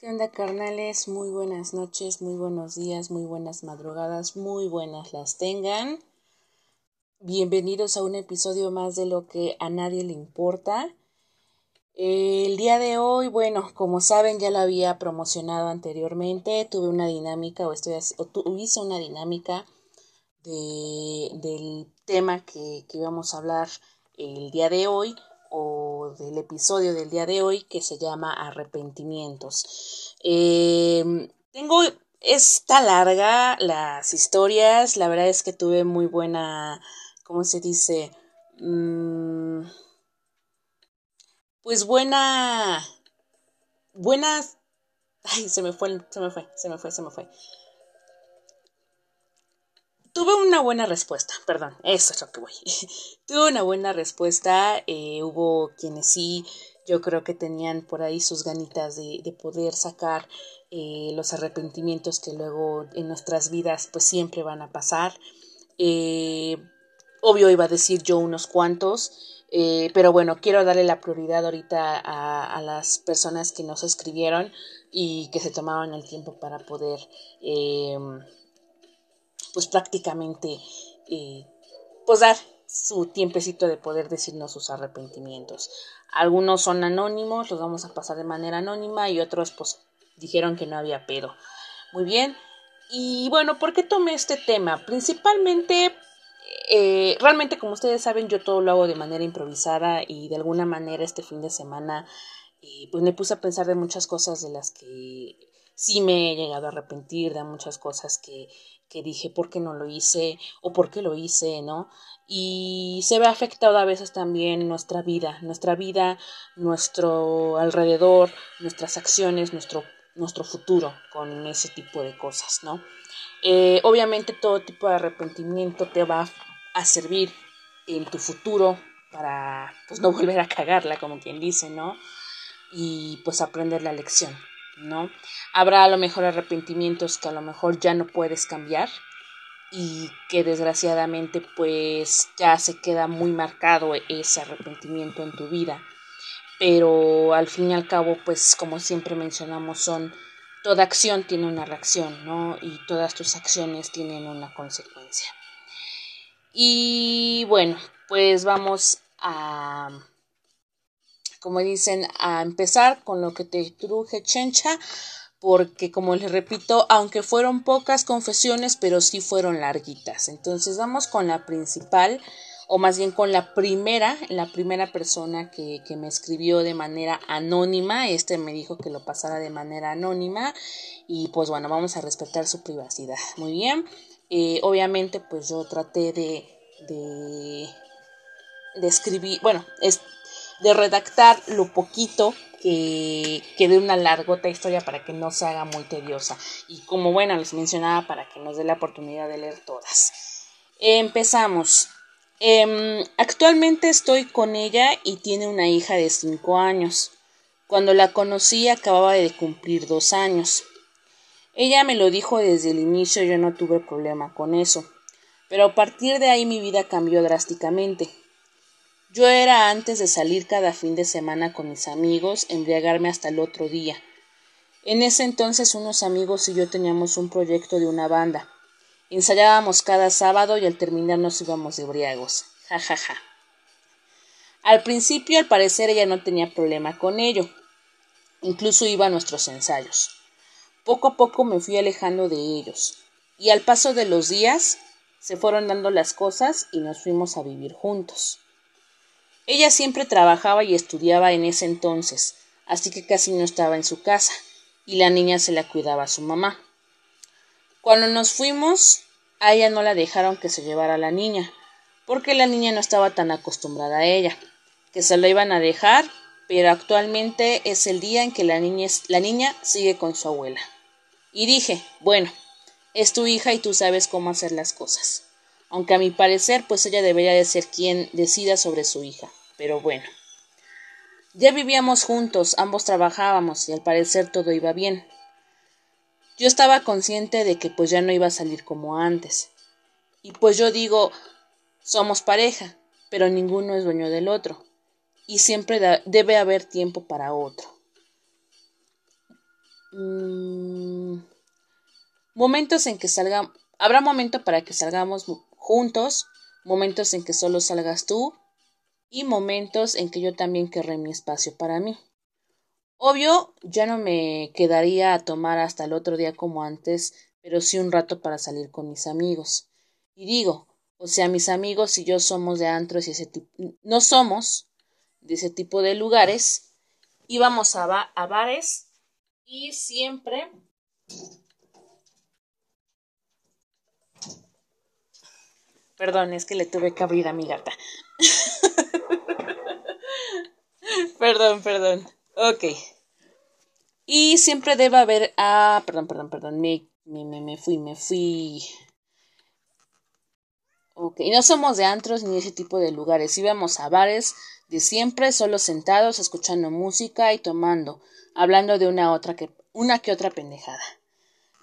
¿Qué onda, carnales? Muy buenas noches, muy buenos días, muy buenas madrugadas, muy buenas las tengan. Bienvenidos a un episodio más de lo que a nadie le importa. El día de hoy, bueno, como saben, ya lo había promocionado anteriormente. Tuve una dinámica, o, estoy, o hice una dinámica de, del tema que, que íbamos a hablar el día de hoy o del episodio del día de hoy que se llama arrepentimientos. Eh, tengo esta larga las historias, la verdad es que tuve muy buena, ¿cómo se dice? Mm, pues buena, buenas, ay, se me fue, se me fue, se me fue, se me fue tuve una buena respuesta, perdón, eso es lo que voy. tuve una buena respuesta, eh, hubo quienes sí, yo creo que tenían por ahí sus ganitas de, de poder sacar eh, los arrepentimientos que luego en nuestras vidas pues siempre van a pasar. Eh, obvio iba a decir yo unos cuantos, pero bueno, quiero darle la prioridad ahorita a, a, las personas que nos escribieron y que se tomaron el tiempo para poder pues prácticamente eh, pues dar su tiempecito de poder decirnos sus arrepentimientos. Algunos son anónimos, los vamos a pasar de manera anónima y otros pues dijeron que no había pedo. Muy bien. Y bueno, ¿por qué tomé este tema? Principalmente, eh, realmente como ustedes saben, yo todo lo hago de manera improvisada y de alguna manera este fin de semana eh, pues me puse a pensar de muchas cosas de las que sí me he llegado a arrepentir, de muchas cosas que que dije por qué no lo hice o por qué lo hice, ¿no? Y se ve afectado a veces también nuestra vida, nuestra vida, nuestro alrededor, nuestras acciones, nuestro, nuestro futuro con ese tipo de cosas, ¿no? Eh, obviamente todo tipo de arrepentimiento te va a servir en tu futuro para pues no volver a cagarla, como quien dice, ¿no? Y pues aprender la lección. ¿No? Habrá a lo mejor arrepentimientos que a lo mejor ya no puedes cambiar y que desgraciadamente pues ya se queda muy marcado ese arrepentimiento en tu vida. Pero al fin y al cabo pues como siempre mencionamos son toda acción tiene una reacción, ¿no? Y todas tus acciones tienen una consecuencia. Y bueno, pues vamos a como dicen, a empezar con lo que te truje chencha, porque como les repito, aunque fueron pocas confesiones, pero sí fueron larguitas. Entonces vamos con la principal, o más bien con la primera, la primera persona que, que me escribió de manera anónima. Este me dijo que lo pasara de manera anónima y pues bueno, vamos a respetar su privacidad. Muy bien. Eh, obviamente pues yo traté de, de, de escribir, bueno, es, de redactar lo poquito que, que de una largota historia para que no se haga muy tediosa. Y como bueno, les mencionaba, para que nos dé la oportunidad de leer todas. Empezamos. Em, actualmente estoy con ella y tiene una hija de 5 años. Cuando la conocí acababa de cumplir dos años. Ella me lo dijo desde el inicio, yo no tuve problema con eso. Pero a partir de ahí mi vida cambió drásticamente. Yo era antes de salir cada fin de semana con mis amigos, embriagarme hasta el otro día. En ese entonces unos amigos y yo teníamos un proyecto de una banda. Ensayábamos cada sábado y al terminar nos íbamos de briagos. Ja ja ja. Al principio, al parecer, ella no tenía problema con ello. Incluso iba a nuestros ensayos. Poco a poco me fui alejando de ellos. Y al paso de los días se fueron dando las cosas y nos fuimos a vivir juntos. Ella siempre trabajaba y estudiaba en ese entonces, así que casi no estaba en su casa, y la niña se la cuidaba a su mamá. Cuando nos fuimos, a ella no la dejaron que se llevara a la niña, porque la niña no estaba tan acostumbrada a ella, que se la iban a dejar, pero actualmente es el día en que la niña, la niña sigue con su abuela. Y dije, bueno, es tu hija y tú sabes cómo hacer las cosas. Aunque a mi parecer, pues ella debería de ser quien decida sobre su hija pero bueno. Ya vivíamos juntos, ambos trabajábamos y al parecer todo iba bien. Yo estaba consciente de que pues ya no iba a salir como antes. Y pues yo digo, somos pareja, pero ninguno es dueño del otro. Y siempre debe haber tiempo para otro. mm, momentos en que salgamos, habrá momento para que salgamos juntos, momentos en que solo salgas tú y momentos en que yo también querré mi espacio para mí. Obvio, ya no me quedaría a tomar hasta el otro día como antes, pero sí un rato para salir con mis amigos. Y digo, o sea, mis amigos y yo somos de antros y ese tipo, no somos de ese tipo de lugares, íbamos a, a bares y siempre Perdón, es que le tuve que abrir a mi gata. perdón, perdón. Ok. Y siempre debe haber. Ah, perdón, perdón, perdón. Me, me, me fui, me fui. Ok. No somos de antros ni ese tipo de lugares. Íbamos a bares de siempre, solo sentados, escuchando música y tomando, hablando de una otra que, una que otra pendejada.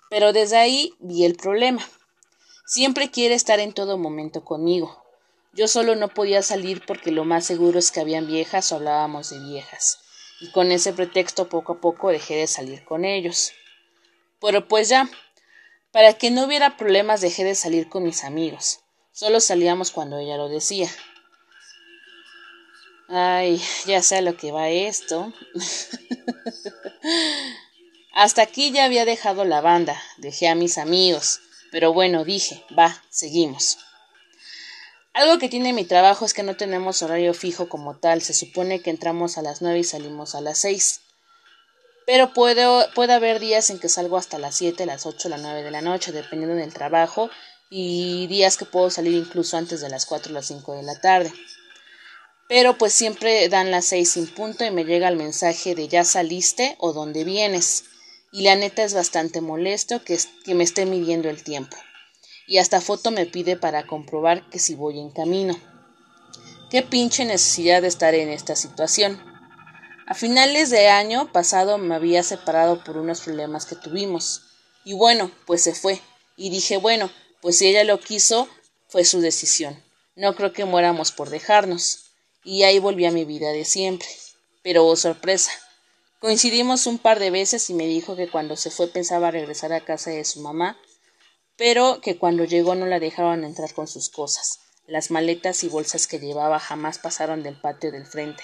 Pero desde ahí vi el problema. Siempre quiere estar en todo momento conmigo. Yo solo no podía salir porque lo más seguro es que habían viejas o hablábamos de viejas, y con ese pretexto poco a poco dejé de salir con ellos. Pero pues ya, para que no hubiera problemas dejé de salir con mis amigos. Solo salíamos cuando ella lo decía. Ay, ya sé a lo que va esto. Hasta aquí ya había dejado la banda, dejé a mis amigos, pero bueno, dije, va, seguimos. Algo que tiene mi trabajo es que no tenemos horario fijo como tal. Se supone que entramos a las nueve y salimos a las seis. Pero puedo, puede haber días en que salgo hasta las siete, las ocho, las nueve de la noche, dependiendo del trabajo, y días que puedo salir incluso antes de las cuatro o las cinco de la tarde. Pero pues siempre dan las seis sin punto y me llega el mensaje de ya saliste o dónde vienes y la neta es bastante molesto que, que me esté midiendo el tiempo. Y hasta foto me pide para comprobar que si voy en camino. Qué pinche necesidad de estar en esta situación. A finales de año pasado me había separado por unos problemas que tuvimos. Y bueno, pues se fue. Y dije, bueno, pues si ella lo quiso, fue su decisión. No creo que muéramos por dejarnos. Y ahí volví a mi vida de siempre. Pero oh sorpresa, Coincidimos un par de veces y me dijo que cuando se fue pensaba regresar a casa de su mamá, pero que cuando llegó no la dejaron entrar con sus cosas. Las maletas y bolsas que llevaba jamás pasaron del patio del frente,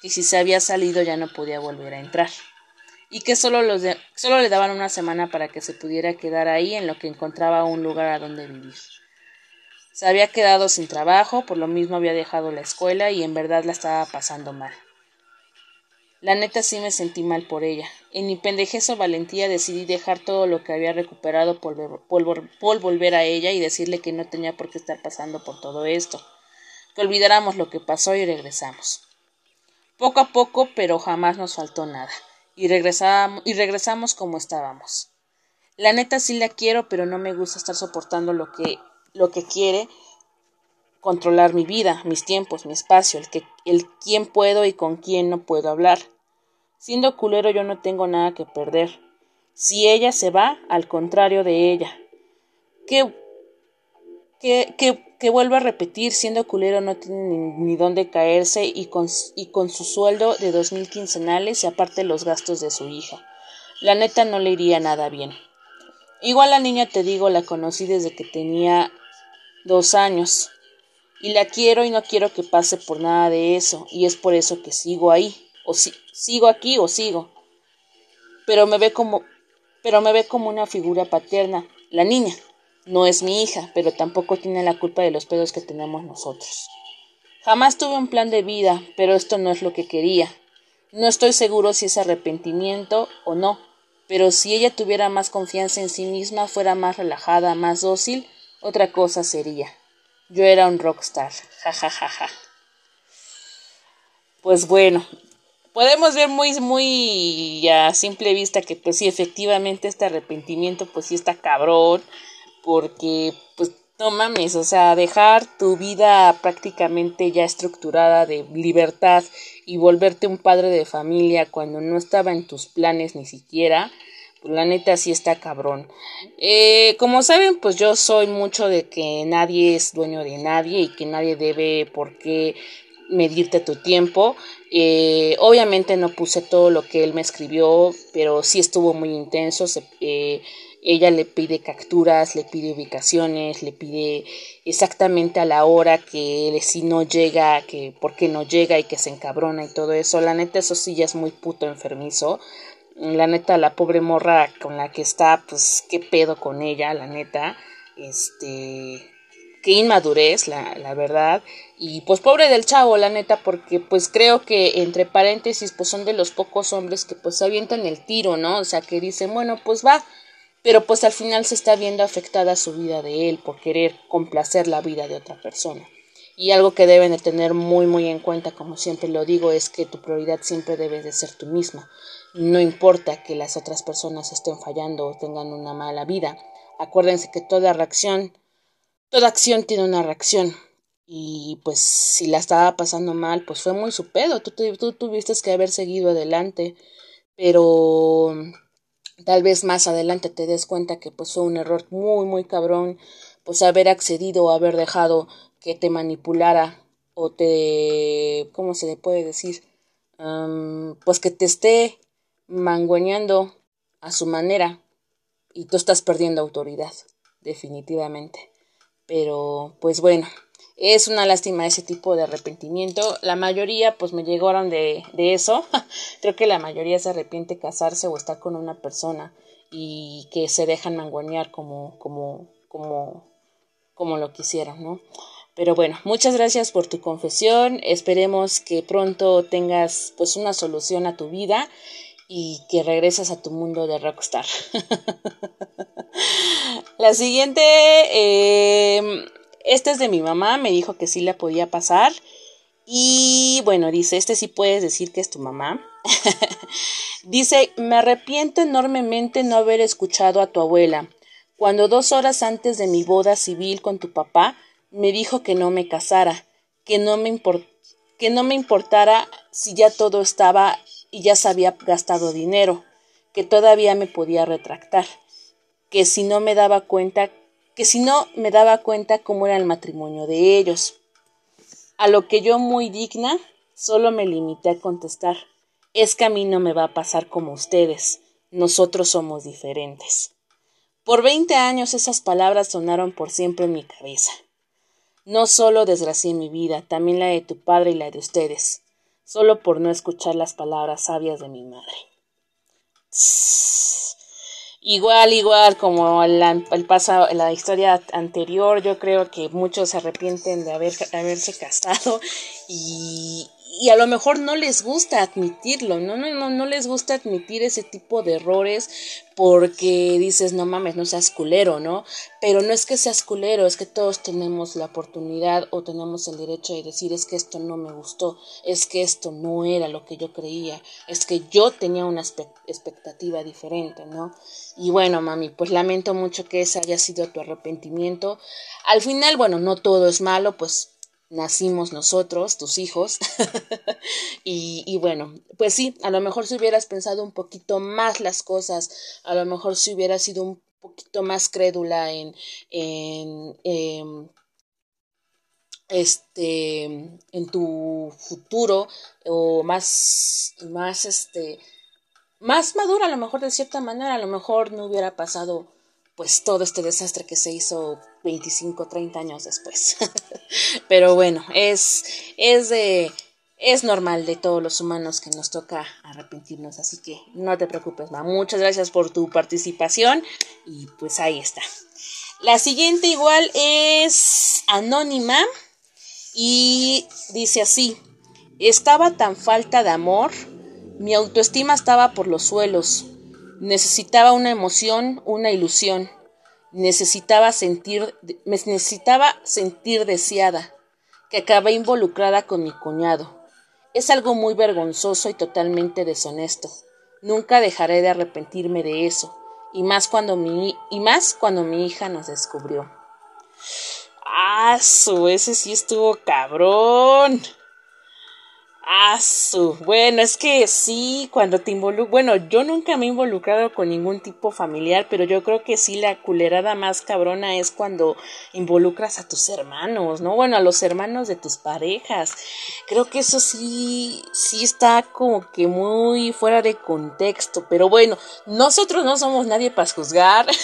que si se había salido ya no podía volver a entrar, y que solo, los solo le daban una semana para que se pudiera quedar ahí en lo que encontraba un lugar a donde vivir. Se había quedado sin trabajo, por lo mismo había dejado la escuela y en verdad la estaba pasando mal. La neta sí me sentí mal por ella. En mi pendejez o valentía decidí dejar todo lo que había recuperado por, volver a ella y decirle que no tenía por qué estar pasando por todo esto, que olvidáramos lo que pasó y regresamos. Poco a poco, pero jamás nos faltó nada, y regresamos, y regresamos como estábamos. La neta sí la quiero, pero no me gusta estar soportando lo que, lo que quiere controlar mi vida, mis tiempos, mi espacio, el que el quién puedo y con quién no puedo hablar. Siendo culero yo no tengo nada que perder. Si ella se va, al contrario de ella. Que, que, que, que vuelvo a repetir, siendo culero no tiene ni, dónde caerse y con, y con su sueldo de dos mil quincenales y aparte los gastos de su hija. La neta no le iría nada bien. Igual la niña, te digo, la conocí desde que tenía dos años. Y la quiero y no quiero que pase por nada de eso, y es por eso que sigo ahí o si, sigo aquí o sigo. Pero me ve como pero me ve como una figura paterna, la niña. No es mi hija, pero tampoco tiene la culpa de los pedos que tenemos nosotros. Jamás tuve un plan de vida, pero esto no es lo que quería. No estoy seguro si es arrepentimiento o no, pero si ella tuviera más confianza en sí misma, fuera más relajada, más dócil, otra cosa sería. Yo era un rockstar. Ja ja ja ja. Pues bueno, podemos ver muy, muy a simple vista que pues sí, efectivamente este arrepentimiento pues sí está cabrón, porque pues no mames, o sea, dejar tu vida prácticamente ya estructurada de libertad y volverte un padre de familia cuando no estaba en tus planes ni siquiera, la neta sí está cabrón. Eh, como saben, pues yo soy mucho de que nadie es dueño de nadie y que nadie debe por qué medirte tu tiempo. Eh, obviamente no puse todo lo que él me escribió, pero sí estuvo muy intenso. Eh, ella le pide capturas, le pide ubicaciones, le pide exactamente a la hora que él si no llega, que por qué no llega y que se encabrona y todo eso. La neta, eso sí ya es muy puto enfermizo. La neta, la pobre morra con la que está, pues, qué pedo con ella, la neta. Este, qué inmadurez, la, la verdad. Y pues pobre del chavo, la neta, porque pues creo que entre paréntesis, pues son de los pocos hombres que pues avientan el tiro, ¿no? O sea, que dicen, bueno, pues va, pero pues al final se está viendo afectada su vida de él por querer complacer la vida de otra persona. Y algo que deben de tener muy muy en cuenta, como siempre lo digo, es que tu prioridad siempre debe de ser tú mismo. No importa que las otras personas estén fallando o tengan una mala vida. Acuérdense que toda reacción toda acción tiene una reacción. Y pues si la estaba pasando mal, pues fue muy su pedo. Tú, tú, tuviste que haber seguido adelante. Pero tal vez más adelante te des cuenta que pues fue un error muy, muy cabrón. Pues haber accedido o haber dejado que te manipulara o te... ¿Cómo se le puede decir? pues que te esté mangueñando a su manera y tú estás perdiendo autoridad, definitivamente. Pero, pues bueno, es una lástima ese tipo de arrepentimiento. La mayoría, pues me llegaron de, de eso. Creo que la mayoría se arrepiente casarse o estar con una persona y que se dejan manguanear como, como, como, como lo quisieron, ¿no? Pero bueno, muchas gracias por tu confesión. Esperemos que pronto tengas pues una solución a tu vida y que regreses a tu mundo de rockstar. la siguiente, eh, esta es de mi mamá, me dijo que sí la podía pasar. Y bueno, dice, este sí puedes decir que es tu mamá. dice, me arrepiento enormemente no haber escuchado a tu abuela. Cuando dos horas antes de mi boda civil con tu papá, me dijo que no me casara, que no me, que no me importara si ya todo estaba y ya se había gastado dinero, que todavía me podía retractar, que si no me daba cuenta, que si no me daba cuenta cómo era el matrimonio de ellos. A lo que yo muy digna solo me limité a contestar, es que a mí no me va a pasar como ustedes, nosotros somos diferentes. Por veinte años esas palabras sonaron por siempre en mi cabeza. No solo desgracié mi vida, también la de tu padre y la de ustedes solo por no escuchar las palabras sabias de mi madre. Igual, igual como la, el pasado, la historia anterior, yo creo que muchos se arrepienten de haber, haberse casado y, y a lo mejor no les gusta admitirlo, ¿no? No, no, no les gusta admitir ese tipo de errores porque dices, no mames, no seas culero, ¿no? Pero no es que seas culero, es que todos tenemos la oportunidad o tenemos el derecho de decir, es que esto no me gustó, es que esto no era lo que yo creía, es que yo tenía una expectativa diferente, ¿no? Y bueno, mami, pues lamento mucho que ese haya sido tu arrepentimiento. Al final, bueno, no todo es malo, pues nacimos nosotros, tus hijos. y, y, bueno, pues sí, a lo mejor si hubieras pensado un poquito más las cosas, a lo mejor si hubieras sido un poquito más crédula en, en, em, este en tu futuro o más más este más madura a lo mejor de cierta manera a lo mejor no hubiera pasado pues todo este desastre que se hizo 25, 30 años después. Pero bueno, es, es de, es normal de todos los humanos que nos toca arrepentirnos, así que no te preocupes, ma. Muchas gracias por tu participación y pues ahí está. La siguiente igual es anónima y dice así, estaba tan falta de amor, mi autoestima estaba por los suelos, necesitaba una emoción, una ilusión necesitaba sentir, me necesitaba sentir deseada, que acabé involucrada con mi cuñado. Es algo muy vergonzoso y totalmente deshonesto. Nunca dejaré de arrepentirme de eso, y más cuando mi, y más cuando mi hija nos descubrió. ¡Ah, su! Ese sí estuvo cabrón. Ah, su. Bueno, es que sí, cuando te involucras. Bueno, yo nunca me he involucrado con ningún tipo familiar, pero yo creo que sí la culerada más cabrona es cuando involucras a tus hermanos, ¿no? Bueno, a los hermanos de tus parejas. Creo que eso sí, sí está como que muy fuera de contexto, pero bueno, nosotros no somos nadie para juzgar.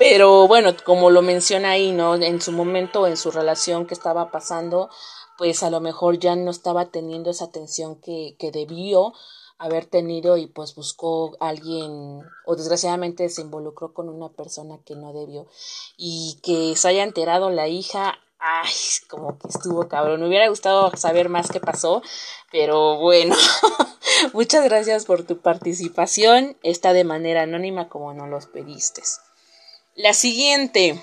Pero bueno, como lo menciona ahí, ¿no? En su momento, en su relación que estaba pasando, pues a lo mejor ya no estaba teniendo esa atención que, que debió haber tenido y pues buscó a alguien o desgraciadamente se involucró con una persona que no debió. Y que se haya enterado la hija ay como que estuvo cabrón. Me hubiera gustado saber más qué pasó pero bueno muchas gracias por tu participación. Está de manera anónima como no los pediste. La siguiente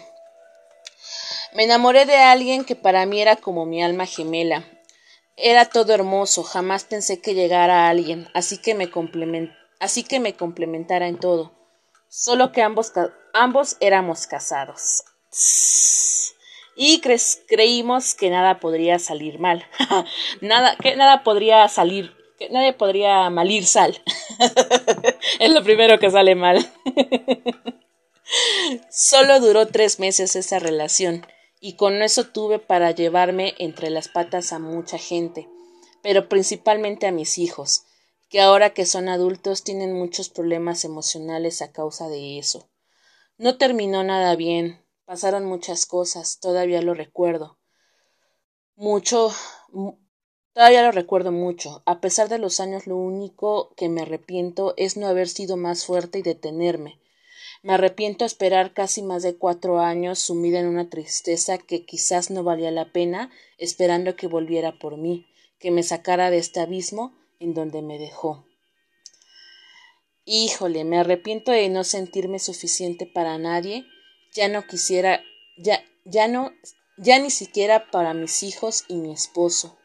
me enamoré de alguien que para mí era como mi alma gemela. Era todo hermoso, jamás pensé que llegara a alguien, así que me, así que me complementara en todo. Solo que ambos, ambos éramos casados. Y creímos que nada podría salir mal. nada, que nada podría salir, que nadie podría malir sal. es lo primero que sale mal. Solo duró tres meses esa relación y con eso tuve para llevarme entre las patas a mucha gente, pero principalmente a mis hijos, que ahora que son adultos tienen muchos problemas emocionales a causa de eso. No terminó nada bien, pasaron muchas cosas, todavía lo recuerdo. Mucho, todavía lo recuerdo mucho. A pesar de los años, lo único que me arrepiento es no haber sido más fuerte y detenerme, me arrepiento de esperar casi más de cuatro años sumida en una tristeza que quizás no valía la pena, esperando que volviera por mí, que me sacara de este abismo en donde me dejó. Híjole, me arrepiento de no sentirme suficiente para nadie, ya no quisiera, ya, ya no, ya ni siquiera para mis hijos y mi esposo.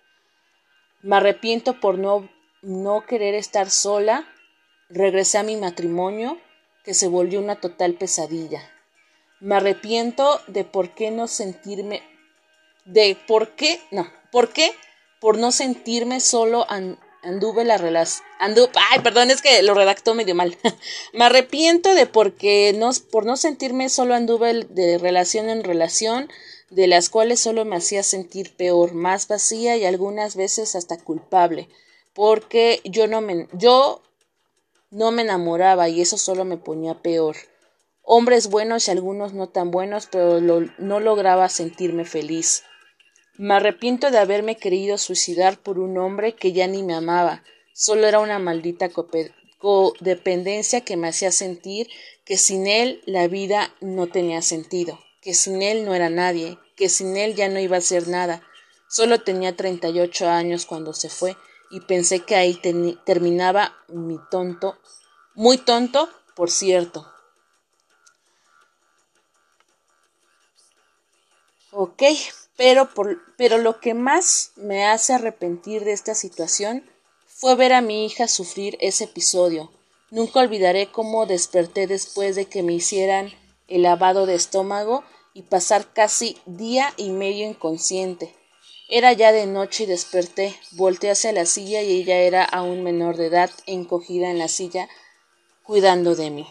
Me arrepiento por no, no querer estar sola, regresé a mi matrimonio, que se volvió una total pesadilla. Me arrepiento de por qué no sentirme, de por qué, no, por qué, por no sentirme solo anduve la relación, anduve, ay, perdón, es que lo redactó medio mal. Me arrepiento de porque no, por no sentirme solo anduve de relación en relación, de las cuales solo me hacía sentir peor, más vacía y algunas veces hasta culpable, porque yo no me, yo no me enamoraba y eso solo me ponía peor. Hombres buenos y algunos no tan buenos, pero no lograba sentirme feliz. Me arrepiento de haberme querido suicidar por un hombre que ya ni me amaba. Solo era una maldita codependencia que me hacía sentir que sin él la vida no tenía sentido, que sin él no era nadie, que sin él ya no iba a ser nada. Solo tenía treinta y ocho años cuando se fue y pensé que ahí terminaba mi tonto, muy tonto, por cierto. Ok, pero, por, pero lo que más me hace arrepentir de esta situación fue ver a mi hija sufrir ese episodio. Nunca olvidaré cómo desperté después de que me hicieran el lavado de estómago y pasar casi día y medio inconsciente. Era ya de noche y desperté, volteé hacia la silla y ella era aún menor de edad, encogida en la silla, cuidando de mí.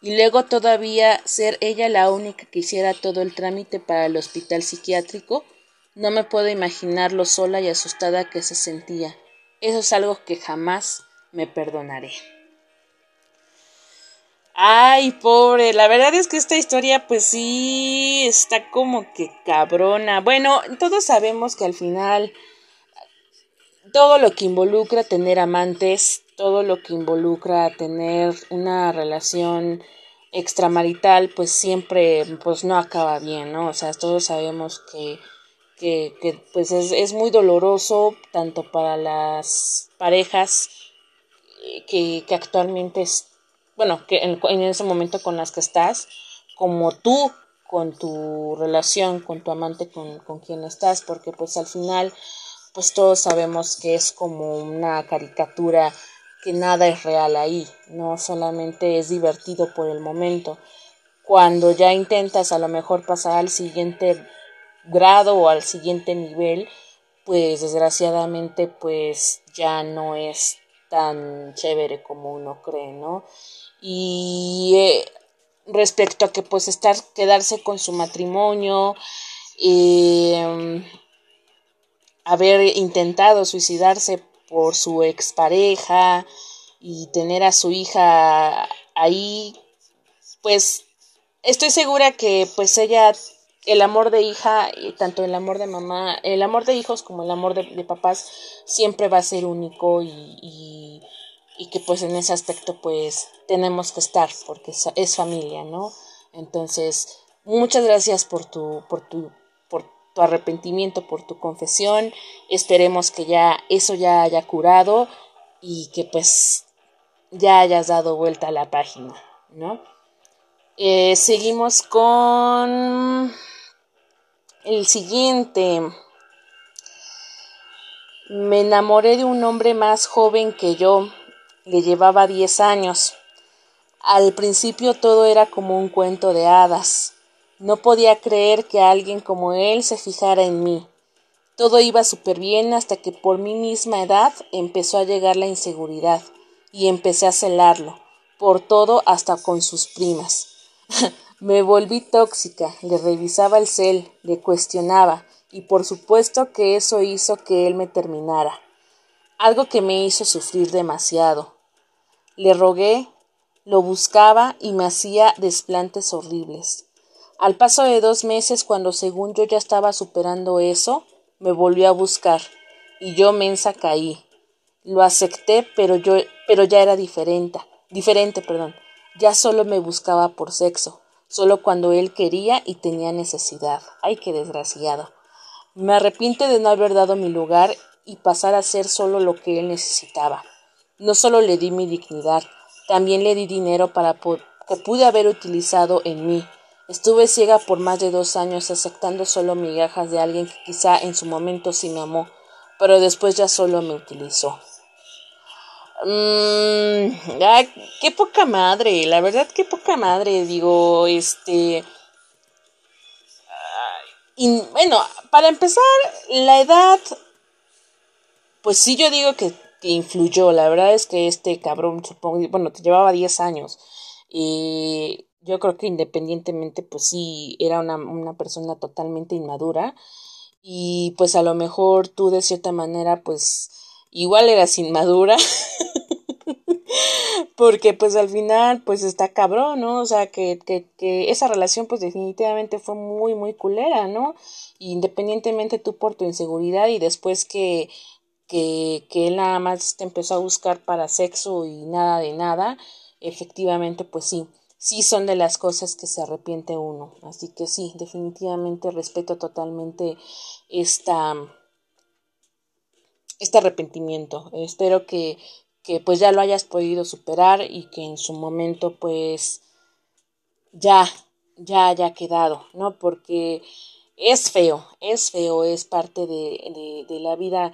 Y luego todavía ser ella la única que hiciera todo el trámite para el hospital psiquiátrico, no me puedo imaginar lo sola y asustada que se sentía. Eso es algo que jamás me perdonaré. Ay, pobre, la verdad es que esta historia pues sí está como que cabrona. Bueno, todos sabemos que al final todo lo que involucra tener amantes, todo lo que involucra tener una relación extramarital, pues siempre pues no acaba bien, ¿no? O sea, todos sabemos que, que, pues es, es muy doloroso tanto para las parejas que, que actualmente bueno, que en, en, ese momento con las que estás, como tú con tu relación, con tu amante, con, con quien estás, porque pues al final, pues todos sabemos que es como una caricatura que nada es real ahí, no solamente es divertido por el momento. Cuando ya intentas a lo mejor pasar al siguiente grado o al siguiente nivel, pues desgraciadamente pues ya no es tan chévere como uno cree, ¿no? Y eh, respecto a que pues estar, quedarse con su matrimonio, eh, haber intentado suicidarse por su expareja y tener a su hija ahí, pues estoy segura que pues ella el amor de hija, tanto el amor de mamá, el amor de hijos como el amor de, papás siempre va a ser único y, y, que pues en ese aspecto pues tenemos que estar porque es, familia, ¿no? Entonces, muchas gracias por tu, por tu, por tu arrepentimiento, por tu confesión. Esperemos que ya eso ya haya curado y que pues ya hayas dado vuelta a la página, ¿no? Eh, seguimos con el siguiente. Me enamoré de un hombre más joven que yo. Le llevaba diez años. Al principio todo era como un cuento de hadas. No podía creer que alguien como él se fijara en mí. Todo iba súper bien hasta que por mi misma edad empezó a llegar la inseguridad y empecé a celarlo, por todo hasta con sus primas. Me volví tóxica, le revisaba el cel, le cuestionaba, y por supuesto que eso hizo que él me terminara, algo que me hizo sufrir demasiado. Le rogué, lo buscaba y me hacía desplantes horribles. Al paso de dos meses, cuando según yo ya estaba superando eso, me volvió a buscar, y yo mensa caí. Lo acepté, pero yo, pero ya era diferente, diferente, perdón. Ya solo me buscaba por sexo solo cuando él quería y tenía necesidad. Ay, qué desgraciado. Me arrepiento de no haber dado mi lugar y pasar a ser solo lo que él necesitaba. No solo le di mi dignidad, también le di dinero para que pude haber utilizado en mí. Estuve ciega por más de dos años aceptando solo migajas de alguien que quizá en su momento sí me amó, pero después ya solo me utilizó. Mmm, qué poca madre, la verdad, qué poca madre, digo, este... Y, bueno, para empezar, la edad, pues sí yo digo que, influyó, la verdad es que este cabrón, supongo, bueno, te llevaba 10 años, y yo creo que independientemente, pues sí, era una, una persona totalmente inmadura, y pues a lo mejor tú de cierta manera, pues igual eras inmadura. Porque pues al final pues está cabrón, ¿no? O sea, que, que, que esa relación pues definitivamente fue muy, muy culera, ¿no? Independientemente tú por tu inseguridad y después que, que, que él nada más te empezó a buscar para sexo y nada de nada, efectivamente pues sí, sí son de las cosas que se arrepiente uno. Así que sí, definitivamente respeto totalmente esta este arrepentimiento. Espero que, que pues ya lo hayas podido superar y que en su momento pues ya, ya haya quedado, ¿no? Porque es feo, es feo, es parte de, de, la vida.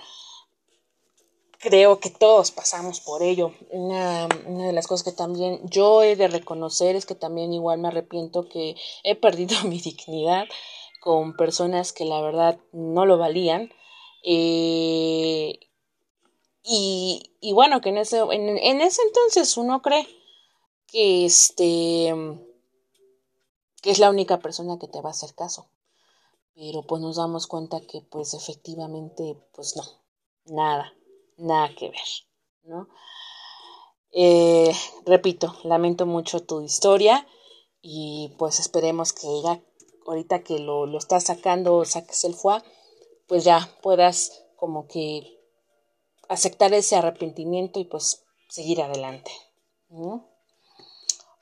Creo que todos pasamos por ello. Una, de las cosas que también yo he de reconocer es que también igual me arrepiento que he perdido mi dignidad con personas que la verdad no lo valían eh, y, y, bueno, que en ese, en, en, ese entonces uno cree que este que es la única persona que te va a hacer caso. Pero pues nos damos cuenta que pues efectivamente pues no, nada, nada que ver, ¿no? Eh, repito, lamento mucho tu historia y pues esperemos que ya ahorita que lo, lo estás sacando, saques el fuá, pues ya puedas como que aceptar ese arrepentimiento y pues seguir adelante.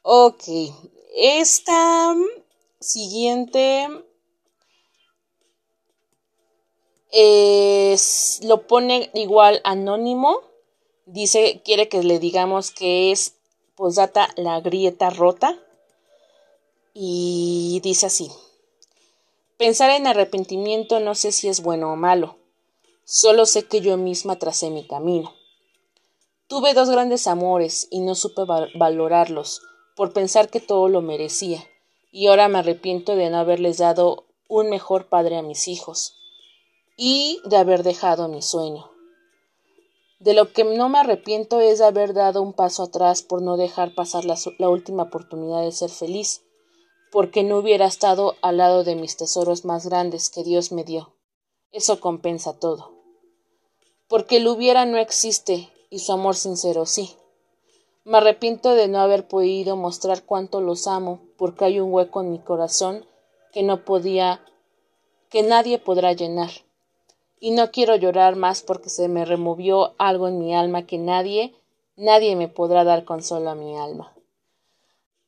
Ok, esta siguiente lo pone igual anónimo. Dice, quiere que le digamos que es posdata la grieta rota. Y dice así. Pensar en arrepentimiento no sé si es bueno o malo. Solo sé que yo misma tracé mi camino. Tuve dos grandes amores y no supe valorarlos, por pensar que todo lo merecía, y ahora me arrepiento de no haberles dado un mejor padre a mis hijos. Y de haber dejado mi sueño. De lo que no me arrepiento es de haber dado un paso atrás por no dejar pasar la, última oportunidad de ser feliz, porque no hubiera estado al lado de mis tesoros más grandes que Dios me dio. Eso compensa todo. Porque el hubiera no existe y su amor sincero sí. Me arrepiento de no haber podido mostrar cuánto los amo, porque hay un hueco en mi corazón que no podía, que nadie podrá llenar y no quiero llorar más porque se me removió algo en mi alma que nadie, nadie me podrá dar consuelo a mi alma.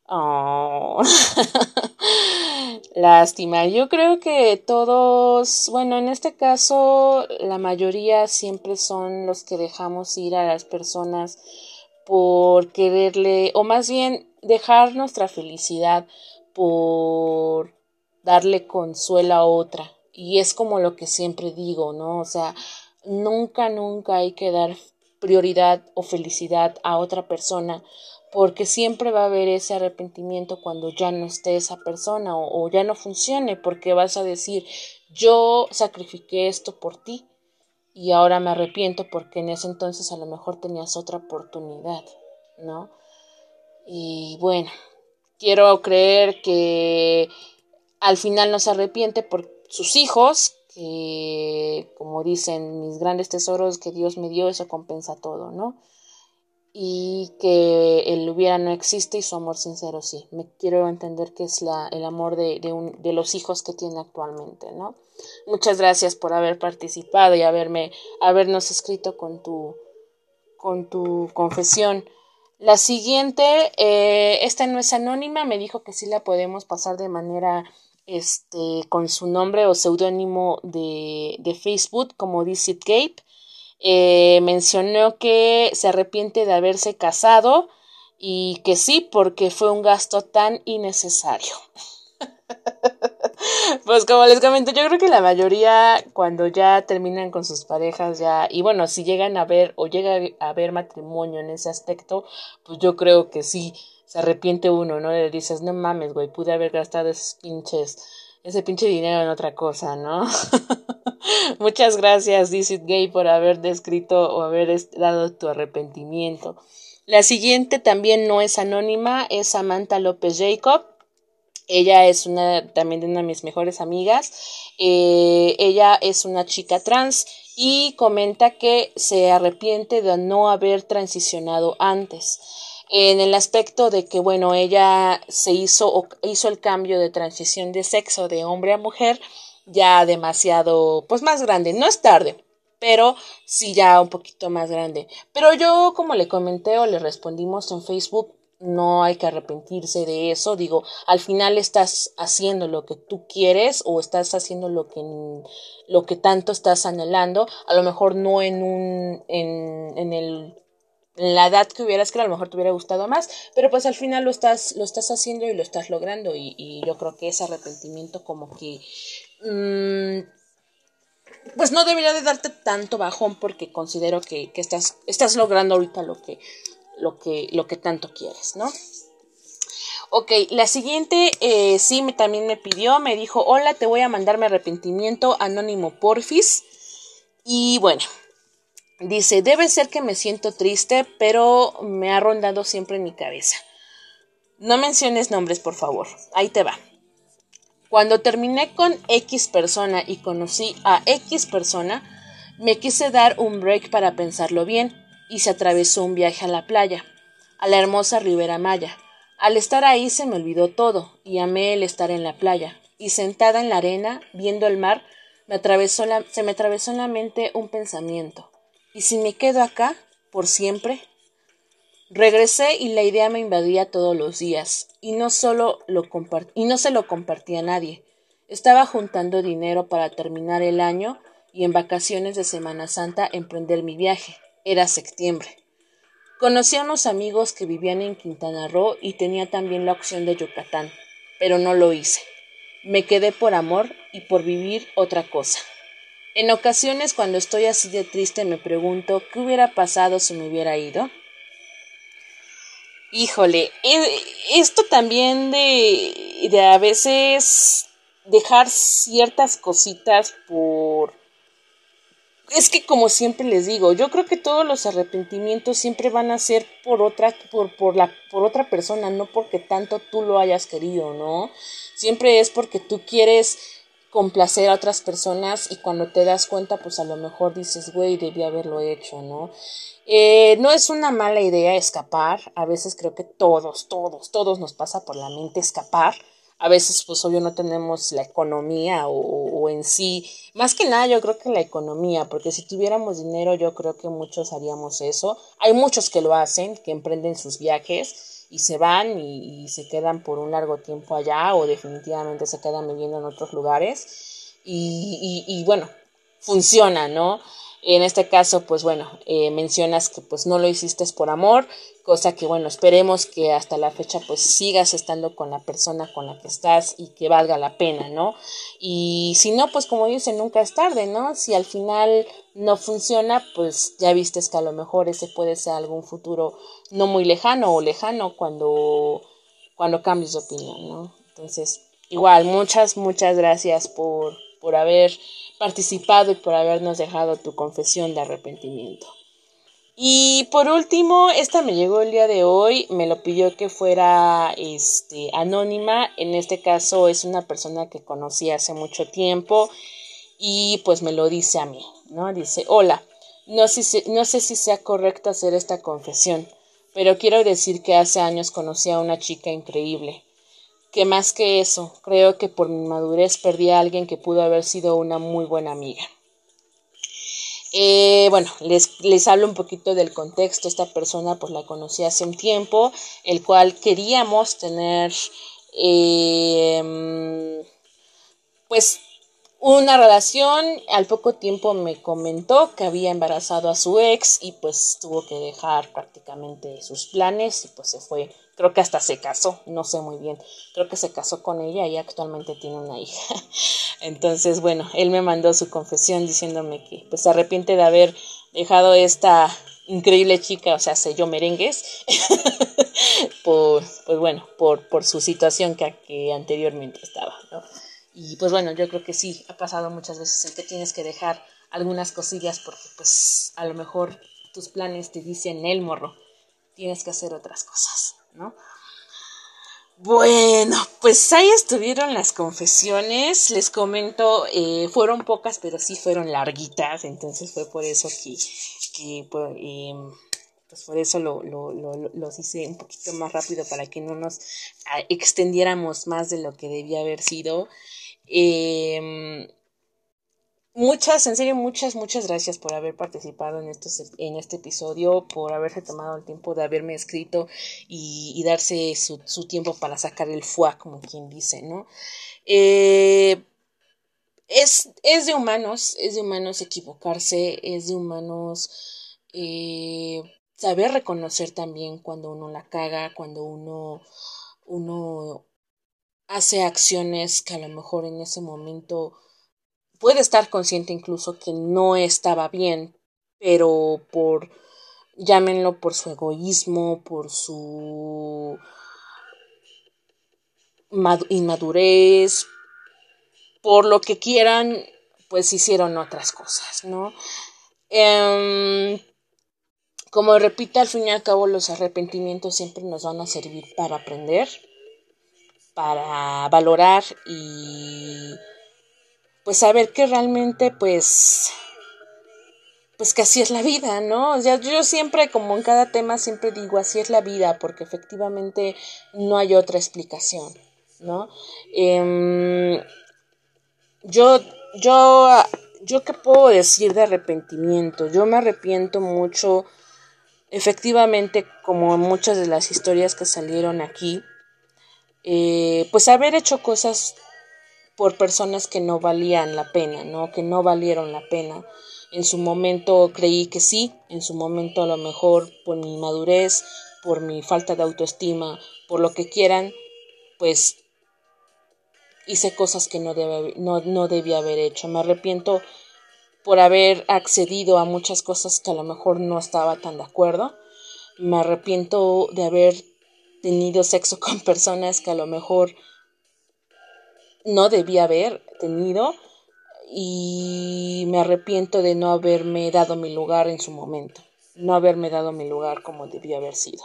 Oh. Lástima. Yo creo que todos, bueno, en este caso, la mayoría siempre son los que dejamos ir a las personas por quererle, o más bien dejar nuestra felicidad por darle consuelo a otra, y es como lo que siempre digo, ¿no? O sea, nunca, nunca hay que dar prioridad o felicidad a otra persona porque siempre va a haber ese arrepentimiento cuando ya no esté esa persona o, ya no funcione porque vas a decir yo sacrifiqué esto por ti y ahora me arrepiento porque en ese entonces a lo mejor tenías otra oportunidad, ¿no? Y bueno, quiero creer que al final no se arrepiente porque sus hijos, que como dicen mis grandes tesoros que Dios me dio, eso compensa todo, ¿no? Y que el hubiera no existe y su amor sincero sí. Me quiero entender que es la, el amor de, de, de los hijos que tiene actualmente, ¿no? Muchas gracias por haber participado y haberme, habernos escrito con tu, con tu confesión. La siguiente, eh, esta no es anónima, me dijo que sí la podemos pasar de manera este, con su nombre o seudónimo de, de, Facebook como Dizit Gabe. Eh, mencionó que se arrepiente de haberse casado y que sí, porque fue un gasto tan innecesario. pues como les comento, yo creo que la mayoría cuando ya terminan con sus parejas ya, y bueno, si llegan a ver o llega a haber matrimonio en ese aspecto, pues yo creo que sí, se arrepiente uno, ¿no? Le dices, no mames, güey, pude haber gastado esos pinches, ese pinche dinero en otra cosa, ¿no? Muchas gracias, Dizit Gay, por haber descrito o haber dado tu arrepentimiento. La siguiente también no es anónima, es Samantha López Jacob. Ella es una también de una de mis mejores amigas. Eh, ella es una chica trans y comenta que se arrepiente de no haber transicionado antes en el aspecto de que, bueno, ella se hizo o hizo el cambio de transición de sexo de hombre a mujer ya demasiado, pues más grande, no es tarde, pero sí ya un poquito más grande. Pero yo, como le comenté o le respondimos en Facebook, no hay que arrepentirse de eso. Digo, al final estás haciendo lo que tú quieres o estás haciendo lo que, lo que tanto estás anhelando. A lo mejor no en un, en, en el la edad que hubieras que a lo mejor te hubiera gustado más, pero pues al final lo estás, lo estás haciendo y lo estás logrando y, yo creo que ese arrepentimiento como que mm, pues no debería de darte tanto bajón porque considero que, estás, estás logrando ahorita lo que, lo que, lo que tanto quieres, ¿no? Ok, la siguiente eh, sí me, también me pidió, me dijo, hola, te voy a mandar mi arrepentimiento anónimo porfis. Y bueno, Dice, debe ser que me siento triste, pero me ha rondado siempre en mi cabeza. No menciones nombres, por favor. Ahí te va. Cuando terminé con X persona y conocí a X persona, me quise dar un break para pensarlo bien y se atravesó un viaje a la playa, a la hermosa Ribera Maya. Al estar ahí se me olvidó todo y amé el estar en la playa. Y sentada en la arena, viendo el mar, se me atravesó en la mente un pensamiento. ¿Y si me quedo acá por siempre? Regresé y la idea me invadía todos los días, y no solo lo y no se lo compartí a nadie. Estaba juntando dinero para terminar el año y en vacaciones de Semana Santa emprender mi viaje. Era septiembre. Conocí a unos amigos que vivían en Quintana Roo y tenía también la opción de Yucatán, pero no lo hice. Me quedé por amor y por vivir otra cosa. En ocasiones cuando estoy así de triste me pregunto qué hubiera pasado si me hubiera ido. Híjole, e, esto también de, de a veces dejar ciertas cositas por es que como siempre les digo, yo creo que todos los arrepentimientos siempre van a ser por otra, por, por la, por otra persona, no porque tanto tú lo hayas querido, ¿no? Siempre es porque tú quieres complacer a otras personas y cuando te das cuenta, pues a lo mejor dices, güey, debí haberlo hecho, ¿no? Eh, no es una mala idea escapar, a veces creo que todos, todos, todos nos pasa por la mente escapar, a veces pues obvio no tenemos la economía o, o, en sí, más que nada yo creo que la economía, porque si tuviéramos dinero yo creo que muchos haríamos eso. Hay muchos que lo hacen, que emprenden sus viajes y se van y, y se quedan por un largo tiempo allá o definitivamente se quedan viviendo en otros lugares y, y, y bueno, funciona, ¿no? En este caso, pues bueno, eh, mencionas que pues no lo hiciste por amor, cosa que bueno, esperemos que hasta la fecha pues sigas estando con la persona con la que estás y que valga la pena, ¿no? Y si no, pues como dicen, nunca es tarde, ¿no? Si al final no funciona, pues ya vistes que a lo mejor ese puede ser algún futuro no muy lejano o lejano cuando, cuando cambies de opinión, ¿no? Entonces, igual, muchas, muchas gracias por, por haber participado y por habernos dejado tu confesión de arrepentimiento. Y por último, esta me llegó el día de hoy, me lo pidió que fuera este anónima, en este caso es una persona que conocí hace mucho tiempo y pues me lo dice a mí, ¿no? Dice, "Hola, no sé, no sé si sea correcto hacer esta confesión, pero quiero decir que hace años conocí a una chica increíble que más que eso, creo que por mi madurez perdí a alguien que pudo haber sido una muy buena amiga. Eh, bueno, les, les hablo un poquito del contexto. Esta persona pues la conocí hace un tiempo, el cual queríamos tener eh, pues una relación. Al poco tiempo me comentó que había embarazado a su ex y pues tuvo que dejar prácticamente sus planes y pues se fue creo que hasta se casó, no sé muy bien, creo que se casó con ella y actualmente tiene una hija. Entonces, bueno, él me mandó su confesión diciéndome que pues se arrepiente de haber dejado esta increíble chica, o sea, sé yo merengues, por, pues bueno, por, por su situación que, que anteriormente estaba, ¿no? Y pues bueno, yo creo que sí, ha pasado muchas veces en que tienes que dejar algunas cosillas porque pues a lo mejor tus planes te dicen el morro, tienes que hacer otras cosas. ¿no? Bueno, pues ahí estuvieron las confesiones. Les comento, eh, fueron pocas, pero sí fueron larguitas. Entonces fue por eso que, que pues, em, pues por eso lo, lo, lo, los hice un poquito más rápido para que no nos ah, extendiéramos más de lo que debía haber sido. Eh, Muchas, en serio, muchas, muchas gracias por haber participado en, en este episodio, por haberse tomado el tiempo de haberme escrito y, darse su, su, tiempo para sacar el fuá, como quien dice, ¿no? Eh, es, es de humanos, es de humanos equivocarse, es de humanos eh, saber reconocer también cuando uno la caga, cuando uno, uno hace acciones que a lo mejor en ese momento puede estar consciente incluso que no estaba bien, pero por, llámenlo por su egoísmo, por su inmadurez, por lo que quieran, pues hicieron otras cosas, ¿no? Eh, como repito, al fin y al cabo los arrepentimientos siempre nos van a servir para aprender, para valorar y pues saber que realmente pues pues que así es la vida, ¿no? O sea, yo siempre, como en cada tema, siempre digo, así es la vida, porque efectivamente no hay otra explicación, ¿no? Eh, yo, yo, yo qué puedo decir de arrepentimiento, yo me arrepiento mucho, efectivamente, como en muchas de las historias que salieron aquí, eh, pues haber hecho cosas por personas que no valían la pena, ¿no? Que no valieron la pena. En su momento creí que sí, en su momento a lo mejor por mi madurez, por mi falta de autoestima, por lo que quieran, pues hice cosas que no, debe, no, no debía haber hecho. Me arrepiento por haber accedido a muchas cosas que a lo mejor no estaba tan de acuerdo. Me arrepiento de haber tenido sexo con personas que a lo mejor no debía haber tenido y me arrepiento de no haberme dado mi lugar en su momento, no haberme dado mi lugar como debía haber sido.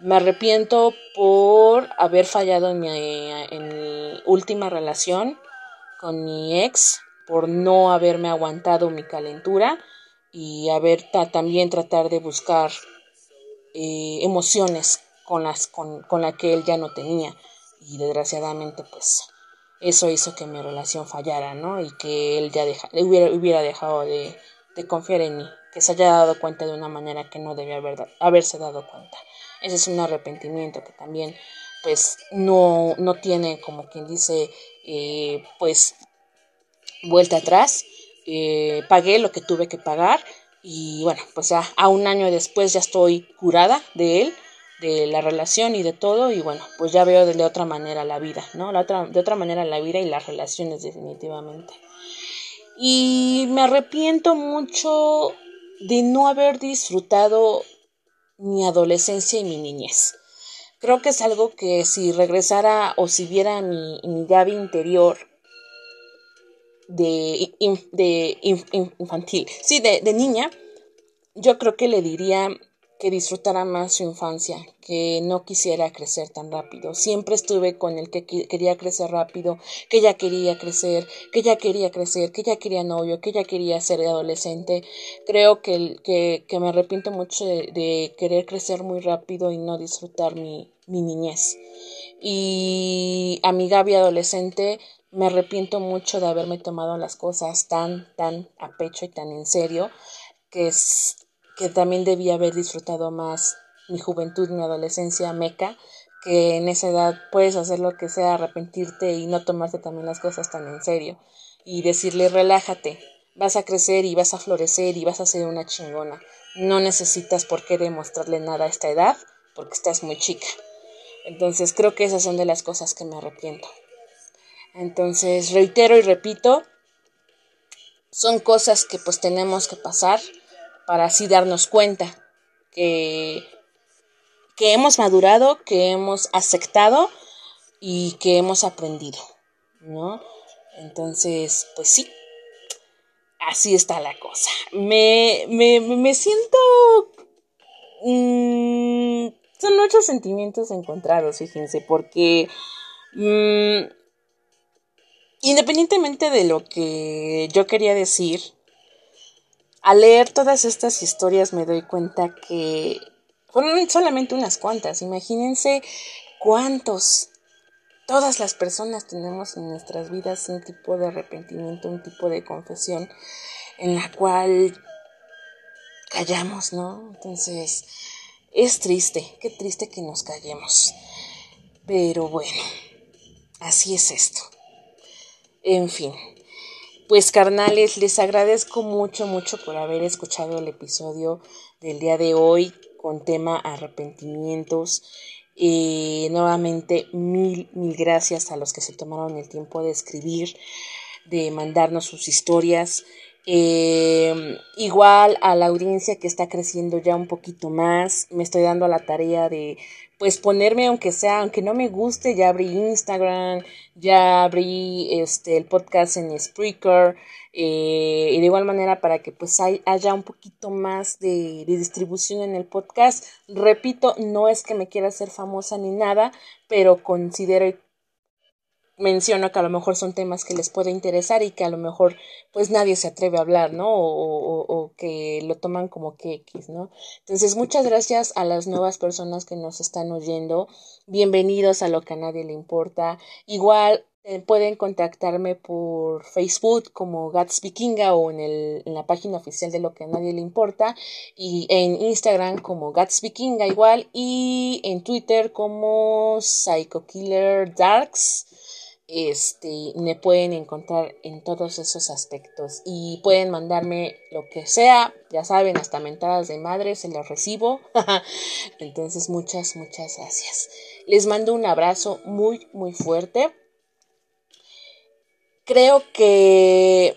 Me arrepiento por haber fallado en mi, última relación con mi ex, por no haberme aguantado mi calentura y haber también tratar de buscar eh, emociones con las con, con la que él ya no tenía y desgraciadamente pues eso hizo que mi relación fallara, ¿no? Y que él ya deja, hubiera, hubiera dejado de, de, confiar en mí, que se haya dado cuenta de una manera que no debía haber, haberse dado cuenta. Ese es un arrepentimiento que también pues no, no tiene como quien dice eh, pues vuelta atrás. Eh, pagué lo que tuve que pagar y bueno, pues ya a un año después ya estoy curada de él, de la relación y de todo y bueno, pues ya veo de, otra manera la vida, ¿no? La otra, de otra manera la vida y las relaciones definitivamente. Y me arrepiento mucho de no haber disfrutado mi adolescencia y mi niñez. Creo que es algo que si regresara o si viera mi, mi interior de, de infantil, sí, de, de niña, yo creo que le diría que disfrutara más su infancia, que no quisiera crecer tan rápido. Siempre estuve con el que quería crecer rápido, que ya quería crecer, que ya quería crecer, que ya quería novio, que ya quería ser adolescente. Creo que, que, me arrepiento mucho de, de, querer crecer muy rápido y no disfrutar mi, mi niñez. Y a mi Gaby adolescente me arrepiento mucho de haberme tomado las cosas tan, tan a pecho y tan en serio, que, es, que también debía haber disfrutado más mi juventud, mi adolescencia meca, que en esa edad puedes hacer lo que sea, arrepentirte y no tomarte también las cosas tan en serio. Y decirle, relájate, vas a crecer y vas a florecer y vas a ser una chingona. No necesitas por qué demostrarle nada a esta edad, porque estás muy chica. Entonces creo que esas son de las cosas que me arrepiento. Entonces, reitero y repito, son cosas que pues tenemos que pasar para así darnos cuenta que, que hemos madurado, que hemos aceptado y que hemos aprendido, ¿no? Entonces, pues sí, así está la cosa. Me, me, me siento... Mmm, son muchos sentimientos encontrados, fíjense, porque... Mmm, Independientemente de lo que yo quería decir, al leer todas estas historias me doy cuenta que fueron solamente unas cuantas. Imagínense cuántos, todas las personas tenemos en nuestras vidas un tipo de arrepentimiento, un tipo de confesión en la cual callamos, ¿no? Entonces, es triste, qué triste que nos callemos. Pero bueno, así es esto. En fin. Pues carnales, les agradezco mucho, mucho por haber escuchado el episodio del día de hoy con tema arrepentimientos. Eh, nuevamente, mil, mil gracias a los que se tomaron el tiempo de escribir, de mandarnos sus historias. Eh, igual a la audiencia que está creciendo ya un poquito más, me estoy dando la tarea de pues ponerme aunque sea, aunque no me guste, ya abrí Instagram, ya abrí este el podcast en Spreaker, eh, y de igual manera para que pues haya un poquito más de, de distribución en el podcast. Repito, no es que me quiera hacer famosa ni nada, pero considero menciono que a lo mejor son temas que les puede interesar y que a lo mejor pues nadie se atreve a hablar, ¿no? O, o, que lo toman como que X, ¿no? Entonces muchas gracias a las nuevas personas que nos están oyendo. Bienvenidos a lo que a nadie le importa. Igual eh, pueden contactarme por Facebook como Gatsby Kinga o en, el, en la página oficial de lo que a nadie le importa y en Instagram como Gatsby Kinga igual y en Twitter como Psycho Killer Darks este, me pueden encontrar en todos esos aspectos y pueden mandarme lo que sea, ya saben, hasta mentadas de madre, se los recibo. Entonces, muchas, muchas gracias. Les mando un abrazo muy, muy fuerte. Creo que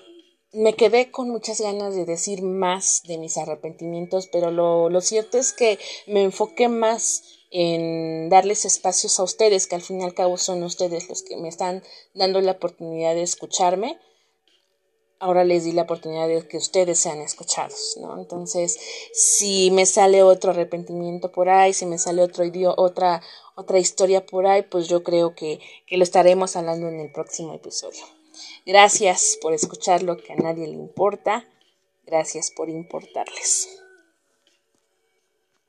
me quedé con muchas ganas de decir más de mis arrepentimientos, pero lo, lo cierto es que me enfoqué más en darles espacios a ustedes, que al fin y al cabo son ustedes los que me están dando la oportunidad de escucharme. ahora les di la oportunidad de que ustedes sean escuchados, ¿no? Entonces, si me sale otro arrepentimiento por ahí, si me sale otro otra, otra historia por ahí, pues yo creo que, que lo estaremos hablando en el próximo episodio. Gracias por escuchar lo que a nadie le importa. Gracias por importarles.